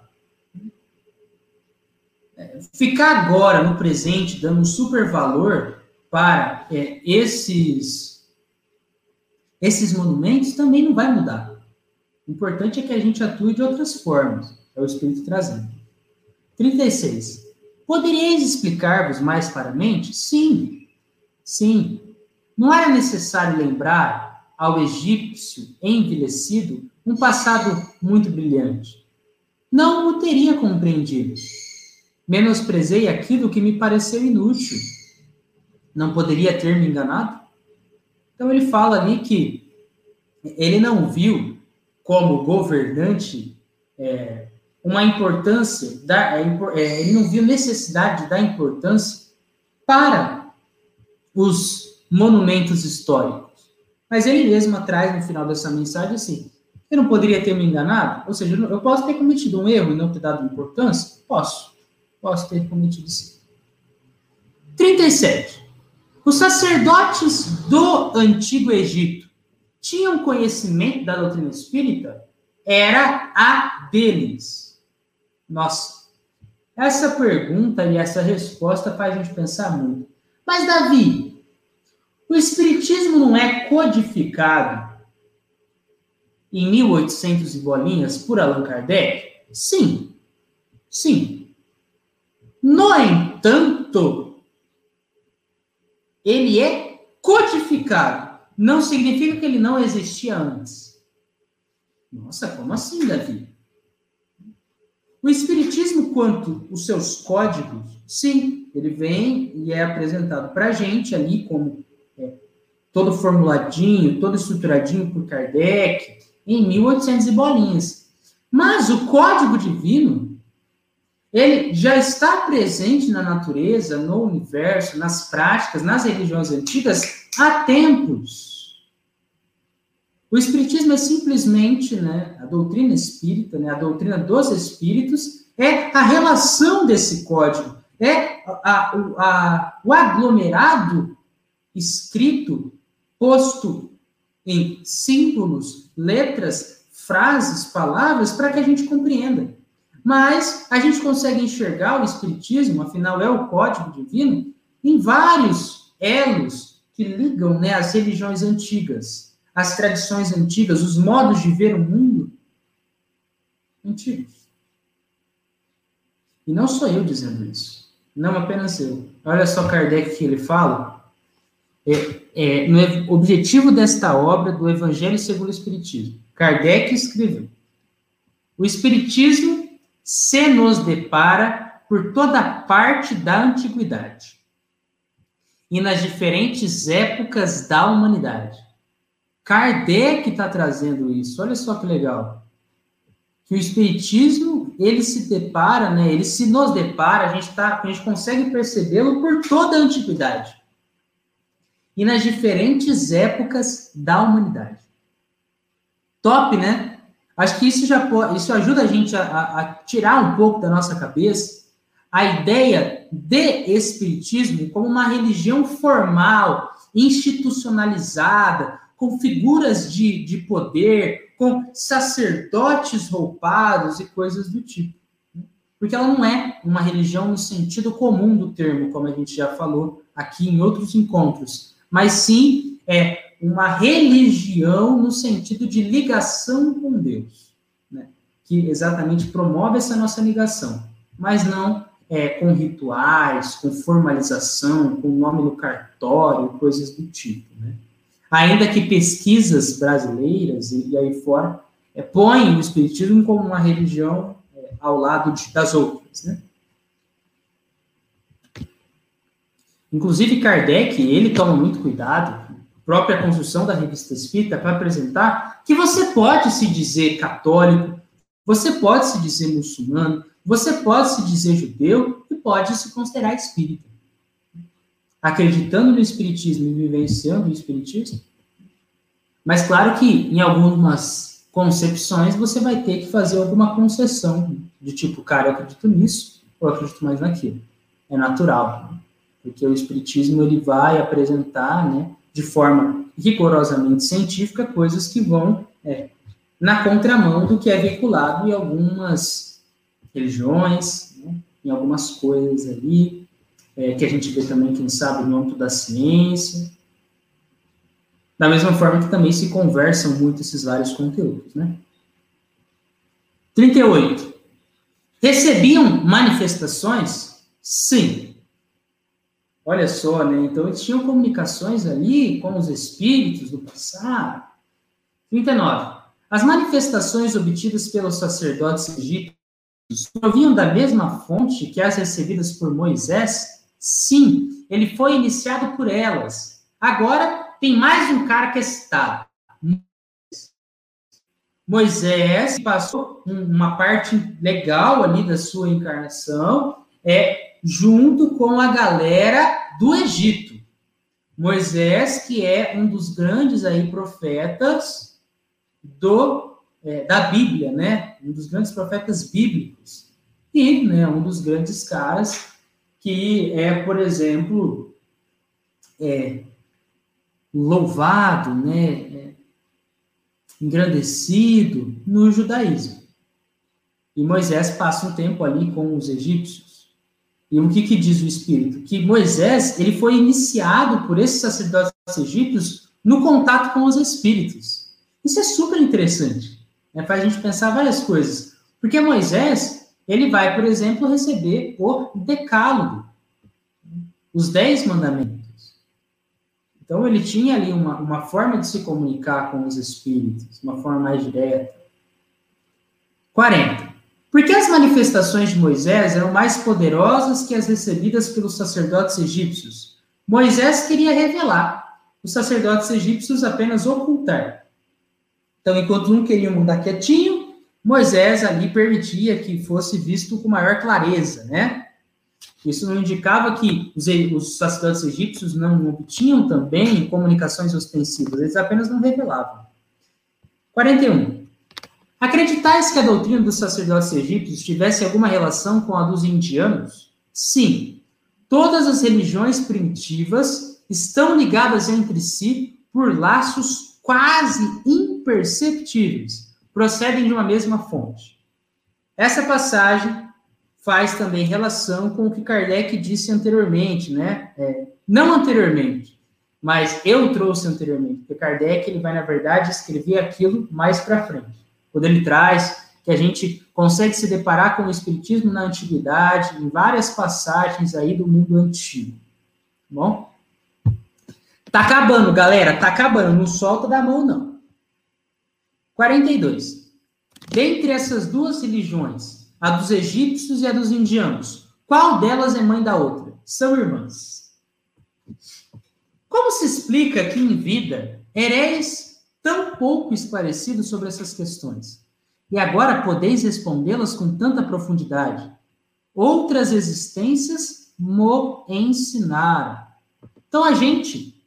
ficar agora no presente dando um super valor para é, esses esses monumentos também não vai mudar. O importante é que a gente atue de outras formas. É o Espírito trazendo. 36. Poderíeis explicar-vos mais claramente? Sim. Sim. Não era necessário lembrar ao egípcio envelhecido um passado muito brilhante. Não o teria compreendido Menosprezei aquilo que me pareceu inútil. Não poderia ter me enganado? Então ele fala ali que ele não viu como governante é, uma importância, da, é, é, ele não viu necessidade de dar importância para os monumentos históricos. Mas ele mesmo traz no final dessa mensagem assim: eu não poderia ter me enganado? Ou seja, eu posso ter cometido um erro e não ter dado importância? Posso posso ter cometido sim. 37. Os sacerdotes do Antigo Egito tinham conhecimento da doutrina espírita? Era a deles. Nossa, essa pergunta e essa resposta faz a gente pensar muito. Mas, Davi, o Espiritismo não é codificado em 1800 e bolinhas por Allan Kardec? Sim, sim. No entanto, ele é codificado. Não significa que ele não existia antes. Nossa, como assim, Davi? O Espiritismo, quanto os seus códigos, sim, ele vem e é apresentado para a gente ali como é, todo formuladinho, todo estruturadinho por Kardec, em 1800 e bolinhas. Mas o código divino ele já está presente na natureza, no universo, nas práticas, nas religiões antigas há tempos. O espiritismo é simplesmente, né, a doutrina espírita, né, a doutrina dos espíritos é a relação desse código, é a, a, a, o aglomerado escrito, posto em símbolos, letras, frases, palavras, para que a gente compreenda. Mas a gente consegue enxergar o Espiritismo, afinal é o código divino, em vários elos que ligam né, as religiões antigas, as tradições antigas, os modos de ver o mundo antigos. E não sou eu dizendo isso, não apenas eu. Olha só Kardec que ele fala, é, é, no objetivo desta obra do Evangelho segundo o Espiritismo. Kardec escreveu: O Espiritismo se nos depara por toda parte da antiguidade e nas diferentes épocas da humanidade. Kardec está trazendo isso. Olha só que legal. Que o espiritismo ele se depara, né? Ele se nos depara. A gente tá, a gente consegue percebê-lo por toda a antiguidade e nas diferentes épocas da humanidade. Top, né? Acho que isso já pode, isso ajuda a gente a, a tirar um pouco da nossa cabeça a ideia de espiritismo como uma religião formal, institucionalizada, com figuras de, de poder, com sacerdotes roupados e coisas do tipo. Porque ela não é uma religião no sentido comum do termo, como a gente já falou aqui em outros encontros mas sim é uma religião no sentido de ligação com Deus, né? que exatamente promove essa nossa ligação, mas não é, com rituais, com formalização, com nome no cartório, coisas do tipo. Né? Ainda que pesquisas brasileiras e, e aí fora é, põem o Espiritismo como uma religião é, ao lado de, das outras. Né? Inclusive, Kardec, ele toma muito cuidado, própria construção da revista espírita, para apresentar que você pode se dizer católico, você pode se dizer muçulmano, você pode se dizer judeu e pode se considerar espírita. Acreditando no espiritismo e vivenciando o espiritismo. Mas claro que em algumas concepções você vai ter que fazer alguma concessão, de tipo, cara, eu acredito nisso, ou acredito mais naquilo. É natural porque o espiritismo ele vai apresentar, né, de forma rigorosamente científica, coisas que vão é, na contramão do que é veiculado em algumas religiões, né, em algumas coisas ali, é, que a gente vê também, quem sabe, no âmbito da ciência. Da mesma forma que também se conversam muito esses vários conteúdos, né? 38. Recebiam manifestações? Sim. Olha só, né? Então eles tinham comunicações ali com os espíritos do passado. 39. As manifestações obtidas pelos sacerdotes egípcios provinham da mesma fonte que as recebidas por Moisés? Sim, ele foi iniciado por elas. Agora tem mais um cara que está. Moisés passou uma parte legal ali da sua encarnação, é junto com a galera do Egito. Moisés, que é um dos grandes aí profetas do é, da Bíblia, né? Um dos grandes profetas bíblicos. E, né, um dos grandes caras que é, por exemplo, é, louvado, né, é, engrandecido no judaísmo. E Moisés passa um tempo ali com os egípcios. E o que, que diz o Espírito? Que Moisés ele foi iniciado por esses sacerdotes egípcios no contato com os espíritos. Isso é super interessante. Né? Faz a gente pensar várias coisas. Porque Moisés, ele vai, por exemplo, receber o decálogo, os dez mandamentos. Então, ele tinha ali uma, uma forma de se comunicar com os espíritos, uma forma mais direta. 40. Porque as manifestações de Moisés eram mais poderosas que as recebidas pelos sacerdotes egípcios. Moisés queria revelar, os sacerdotes egípcios apenas ocultar. Então, enquanto um queria mandar quietinho, Moisés ali permitia que fosse visto com maior clareza, né? Isso não indicava que os, os sacerdotes egípcios não obtinham também comunicações ostensivas, eles apenas não revelavam. 41. Acreditais que a doutrina dos sacerdotes egípcios tivesse alguma relação com a dos indianos? Sim. Todas as religiões primitivas estão ligadas entre si por laços quase imperceptíveis, procedem de uma mesma fonte. Essa passagem faz também relação com o que Kardec disse anteriormente, né? É, não anteriormente, mas eu trouxe anteriormente, porque Kardec ele vai na verdade escrever aquilo mais para frente. Quando ele traz que a gente consegue se deparar com o espiritismo na antiguidade, em várias passagens aí do mundo antigo. Tá bom? Tá acabando, galera, tá acabando, não solta da mão não. 42. Dentre essas duas religiões, a dos egípcios e a dos indianos. Qual delas é mãe da outra? São irmãs. Como se explica que em vida ereis tão pouco esclarecidos sobre essas questões? E agora podeis respondê-las com tanta profundidade? Outras existências mo ensinaram. Então a gente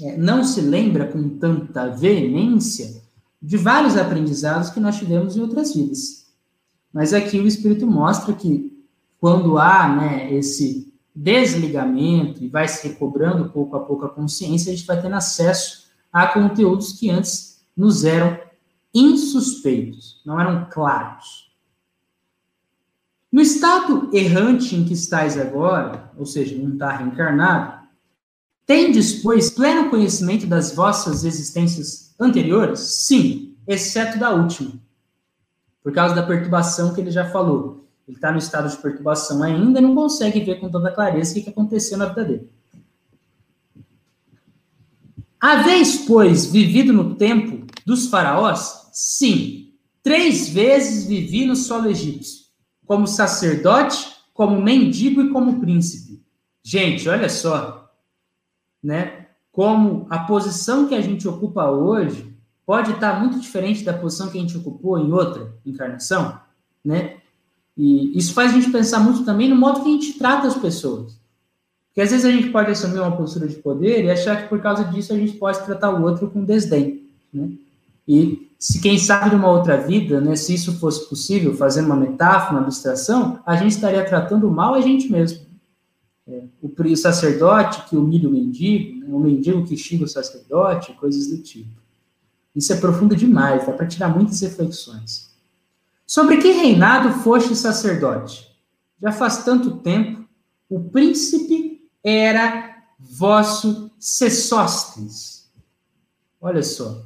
é, não se lembra com tanta veemência de vários aprendizados que nós tivemos em outras vidas. Mas aqui o Espírito mostra que quando há né, esse desligamento e vai se recobrando pouco a pouco a consciência, a gente vai tendo acesso a conteúdos que antes nos eram insuspeitos, não eram claros. No estado errante em que estáis agora, ou seja, não está reencarnado, tendes, pois, pleno conhecimento das vossas existências anteriores? Sim, exceto da última por causa da perturbação que ele já falou. Ele está no estado de perturbação ainda e não consegue ver com toda clareza o que aconteceu na vida dele. Haveis, pois, vivido no tempo dos faraós? Sim. Três vezes vivi no solo egípcio, como sacerdote, como mendigo e como príncipe. Gente, olha só, né? Como a posição que a gente ocupa hoje pode estar muito diferente da posição que a gente ocupou em outra encarnação, né? E isso faz a gente pensar muito também no modo que a gente trata as pessoas. Porque às vezes a gente pode assumir uma postura de poder e achar que por causa disso a gente pode tratar o outro com desdém, né? E se quem sabe de uma outra vida, né, se isso fosse possível, fazendo uma metáfora, uma ilustração, a gente estaria tratando mal a gente mesmo. É, o sacerdote que humilha o mendigo, né, o mendigo que xinga o sacerdote, coisas do tipo. Isso é profundo demais, dá para tirar muitas reflexões. Sobre que reinado foste sacerdote? Já faz tanto tempo, o príncipe era vosso Sesostes. Olha só.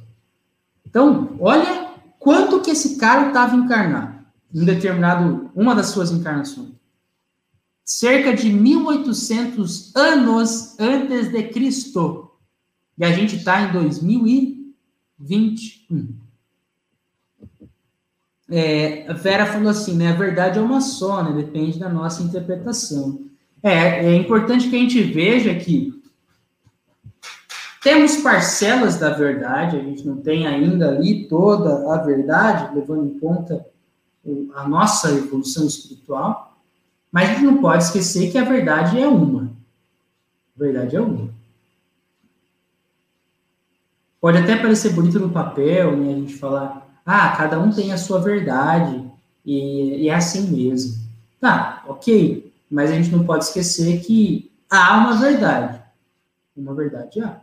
Então, olha quanto que esse cara estava encarnado em determinado uma das suas encarnações. Cerca de 1800 anos antes de Cristo. E a gente está em 2000 e 21. É, a Vera falou assim, né? A verdade é uma só, né? Depende da nossa interpretação. É, é importante que a gente veja que temos parcelas da verdade, a gente não tem ainda ali toda a verdade, levando em conta a nossa evolução espiritual, mas a gente não pode esquecer que a verdade é uma. A verdade é uma. Pode até parecer bonito no papel, né? A gente falar, ah, cada um tem a sua verdade e, e é assim mesmo. Tá, ok, mas a gente não pode esquecer que há uma verdade. Uma verdade há.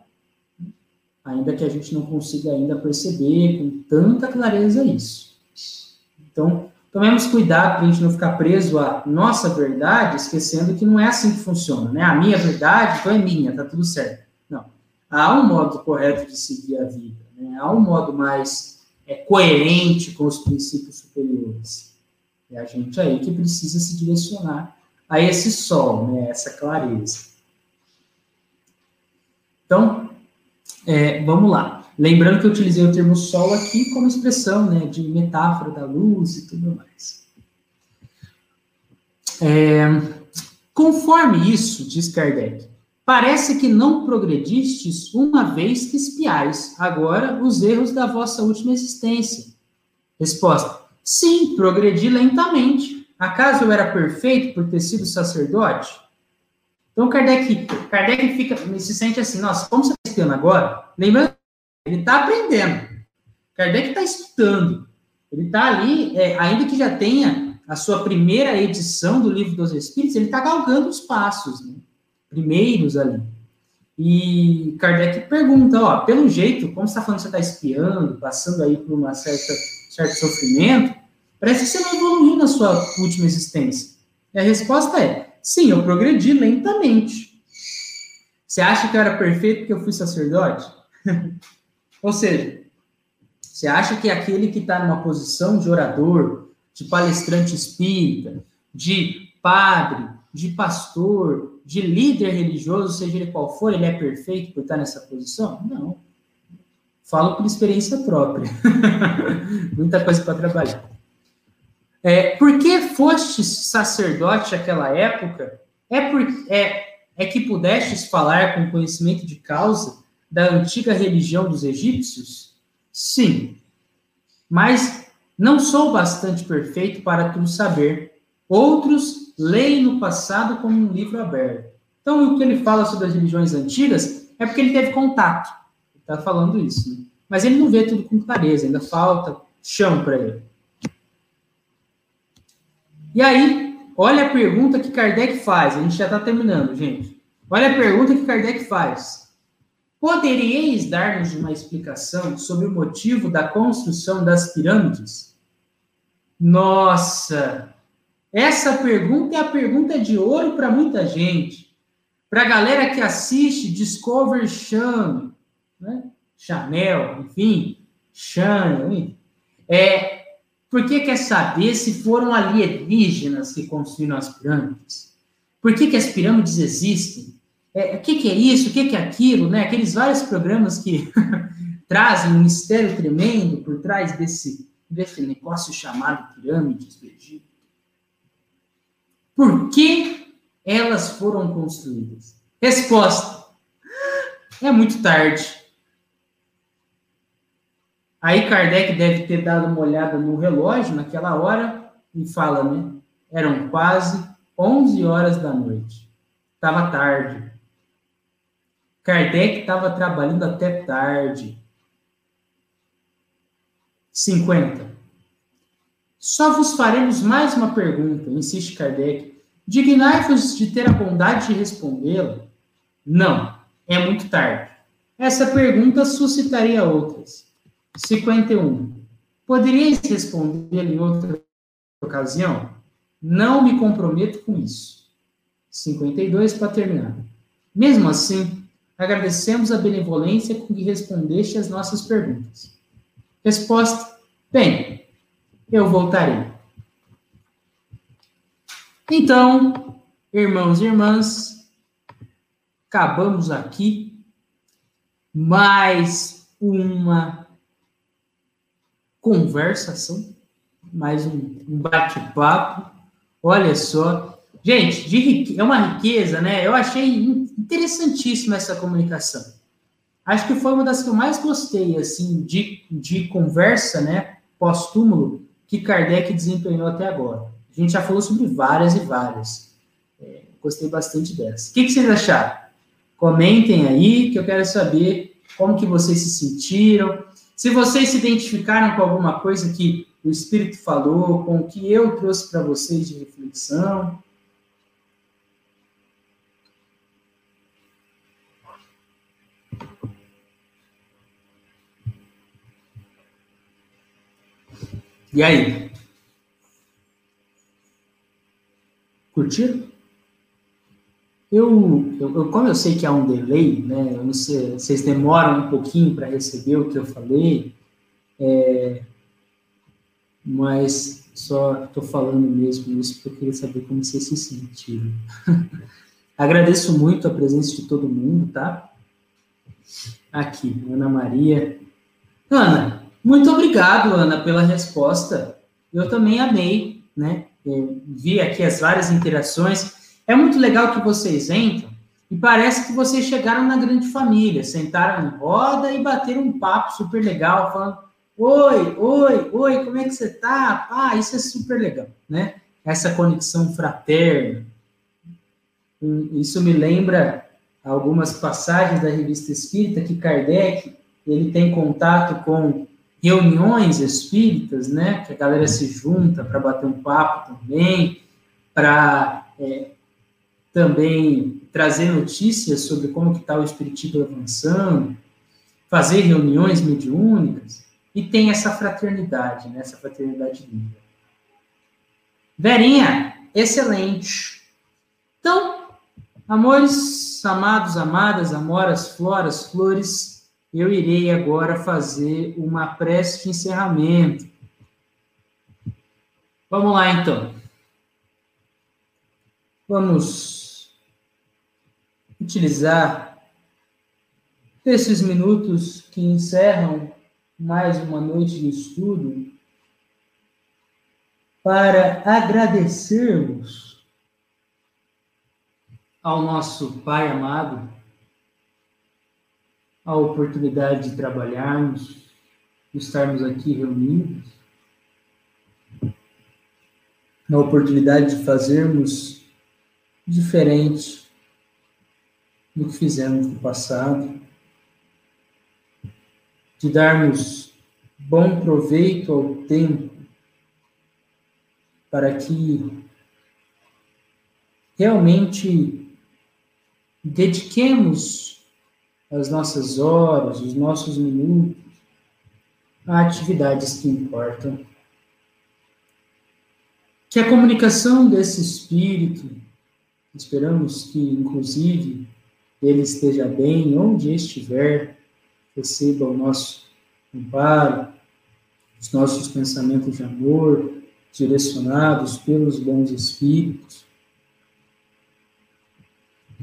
Ainda que a gente não consiga ainda perceber com tanta clareza isso. Então, tomemos cuidado para a gente não ficar preso à nossa verdade, esquecendo que não é assim que funciona, né? A minha verdade, então é minha, tá tudo certo há um modo correto de seguir a vida, né? há um modo mais é, coerente com os princípios superiores. É a gente aí que precisa se direcionar a esse sol, né? essa clareza. Então, é, vamos lá. Lembrando que eu utilizei o termo sol aqui como expressão né, de metáfora da luz e tudo mais. É, conforme isso, diz Kardec, Parece que não progredistes uma vez que espiais agora os erros da vossa última existência. Resposta: Sim, progredi lentamente. Acaso eu era perfeito por ter sido sacerdote? Então Kardec, Kardec fica, se sente assim, nossa, como você está estudando agora? Lembrando, ele está aprendendo. Kardec está estudando. Ele está ali, é, ainda que já tenha a sua primeira edição do Livro dos Espíritos, ele está galgando os passos, né? primeiros ali. E Kardec pergunta, ó, pelo jeito, como você está falando você está espiando, passando aí por uma certa certo sofrimento, parece que você não evoluiu na sua última existência. E a resposta é, sim, eu progredi lentamente. Você acha que eu era perfeito porque eu fui sacerdote? Ou seja, você acha que aquele que está numa posição de orador, de palestrante espírita, de padre, de pastor, de líder religioso, seja ele qual for, ele é perfeito por estar nessa posição? Não. Falo por experiência própria. Muita coisa para trabalhar. É, por que foste sacerdote naquela época? É, por, é, é que pudestes falar com conhecimento de causa da antiga religião dos egípcios? Sim. Mas não sou bastante perfeito para tudo saber. Outros leem no passado como um livro aberto. Então, o que ele fala sobre as religiões antigas é porque ele teve contato. Ele está falando isso. Né? Mas ele não vê tudo com clareza, ainda falta chão para ele. E aí, olha a pergunta que Kardec faz. A gente já está terminando, gente. Olha a pergunta que Kardec faz. Poderíeis dar-nos uma explicação sobre o motivo da construção das pirâmides? Nossa! Essa pergunta é a pergunta de ouro para muita gente. Para a galera que assiste Discover Channel, né? Chanel, enfim, Channel, é, porque quer saber se foram alienígenas que construíram as pirâmides? Por que, que as pirâmides existem? É, o que, que é isso? O que, que é aquilo? Né? Aqueles vários programas que trazem um mistério tremendo por trás desse, desse negócio chamado pirâmides do Egito. Por que elas foram construídas? Resposta: é muito tarde. Aí Kardec deve ter dado uma olhada no relógio naquela hora e fala, né? Eram quase 11 horas da noite. Estava tarde. Kardec estava trabalhando até tarde. 50. Só vos faremos mais uma pergunta, insiste Kardec. Dignai-vos de ter a bondade de respondê-la? Não, é muito tarde. Essa pergunta suscitaria outras. 51. Poderíeis responder em outra ocasião? Não me comprometo com isso. 52 para terminar. Mesmo assim, agradecemos a benevolência com que respondeste às nossas perguntas. Resposta: Bem, eu voltarei. Então, irmãos e irmãs, acabamos aqui mais uma conversação, mais um, um bate-papo. Olha só. Gente, de, é uma riqueza, né? Eu achei interessantíssima essa comunicação. Acho que foi uma das que eu mais gostei, assim, de, de conversa, né? Pós-túmulo, que Kardec desempenhou até agora. A gente já falou sobre várias e várias. É, gostei bastante dessa. O que, que vocês acharam? Comentem aí, que eu quero saber como que vocês se sentiram. Se vocês se identificaram com alguma coisa que o Espírito falou, com o que eu trouxe para vocês de reflexão. E aí? Curtiram? Eu, eu, como eu sei que há um delay, né? Eu não sei, vocês demoram um pouquinho para receber o que eu falei, é, mas só estou falando mesmo isso porque eu queria saber como vocês se sentiram. Agradeço muito a presença de todo mundo, tá? Aqui, Ana Maria. Ana, muito obrigado, Ana, pela resposta. Eu também amei, né? Eu vi aqui as várias interações. É muito legal que vocês entram e parece que vocês chegaram na grande família, sentaram em roda e bateram um papo super legal, falando Oi, oi, oi, como é que você tá? Ah, isso é super legal, né? Essa conexão fraterna. Hum, isso me lembra algumas passagens da revista Espírita que Kardec ele tem contato com reuniões espíritas, né? Que a galera se junta para bater um papo também, para é, também trazer notícias sobre como que está o espiritismo avançando, fazer reuniões mediúnicas, e tem essa fraternidade, né? Essa fraternidade linda. Verinha, excelente. Então, amores, amados, amadas, amoras, floras, flores, eu irei agora fazer uma prece de encerramento. Vamos lá, então. Vamos utilizar esses minutos que encerram mais uma noite de estudo para agradecermos ao nosso Pai amado a oportunidade de trabalharmos, de estarmos aqui reunidos, a oportunidade de fazermos diferente do que fizemos no passado, de darmos bom proveito ao tempo para que realmente dediquemos as nossas horas, os nossos minutos a atividades que importam. Que a comunicação desse espírito, esperamos que, inclusive, ele esteja bem onde estiver, receba o nosso amparo, os nossos pensamentos de amor, direcionados pelos bons espíritos.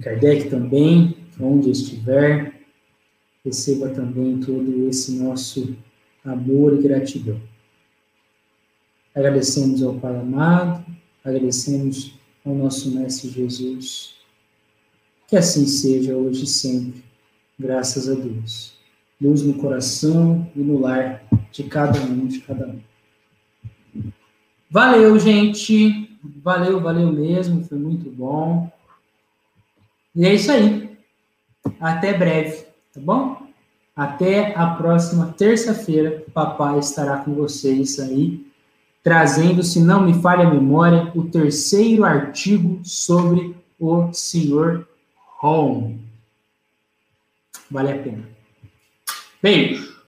Kardec também, onde estiver, receba também todo esse nosso amor e gratidão. Agradecemos ao Pai amado, agradecemos ao nosso Mestre Jesus. Que assim seja hoje e sempre, graças a Deus. Luz no coração e no lar de cada um, de cada um. Valeu, gente. Valeu, valeu mesmo. Foi muito bom. E é isso aí. Até breve, tá bom? Até a próxima terça-feira. Papai estará com vocês aí, trazendo, se não me falha a memória, o terceiro artigo sobre o senhor Home. Vale a pena. Beijo.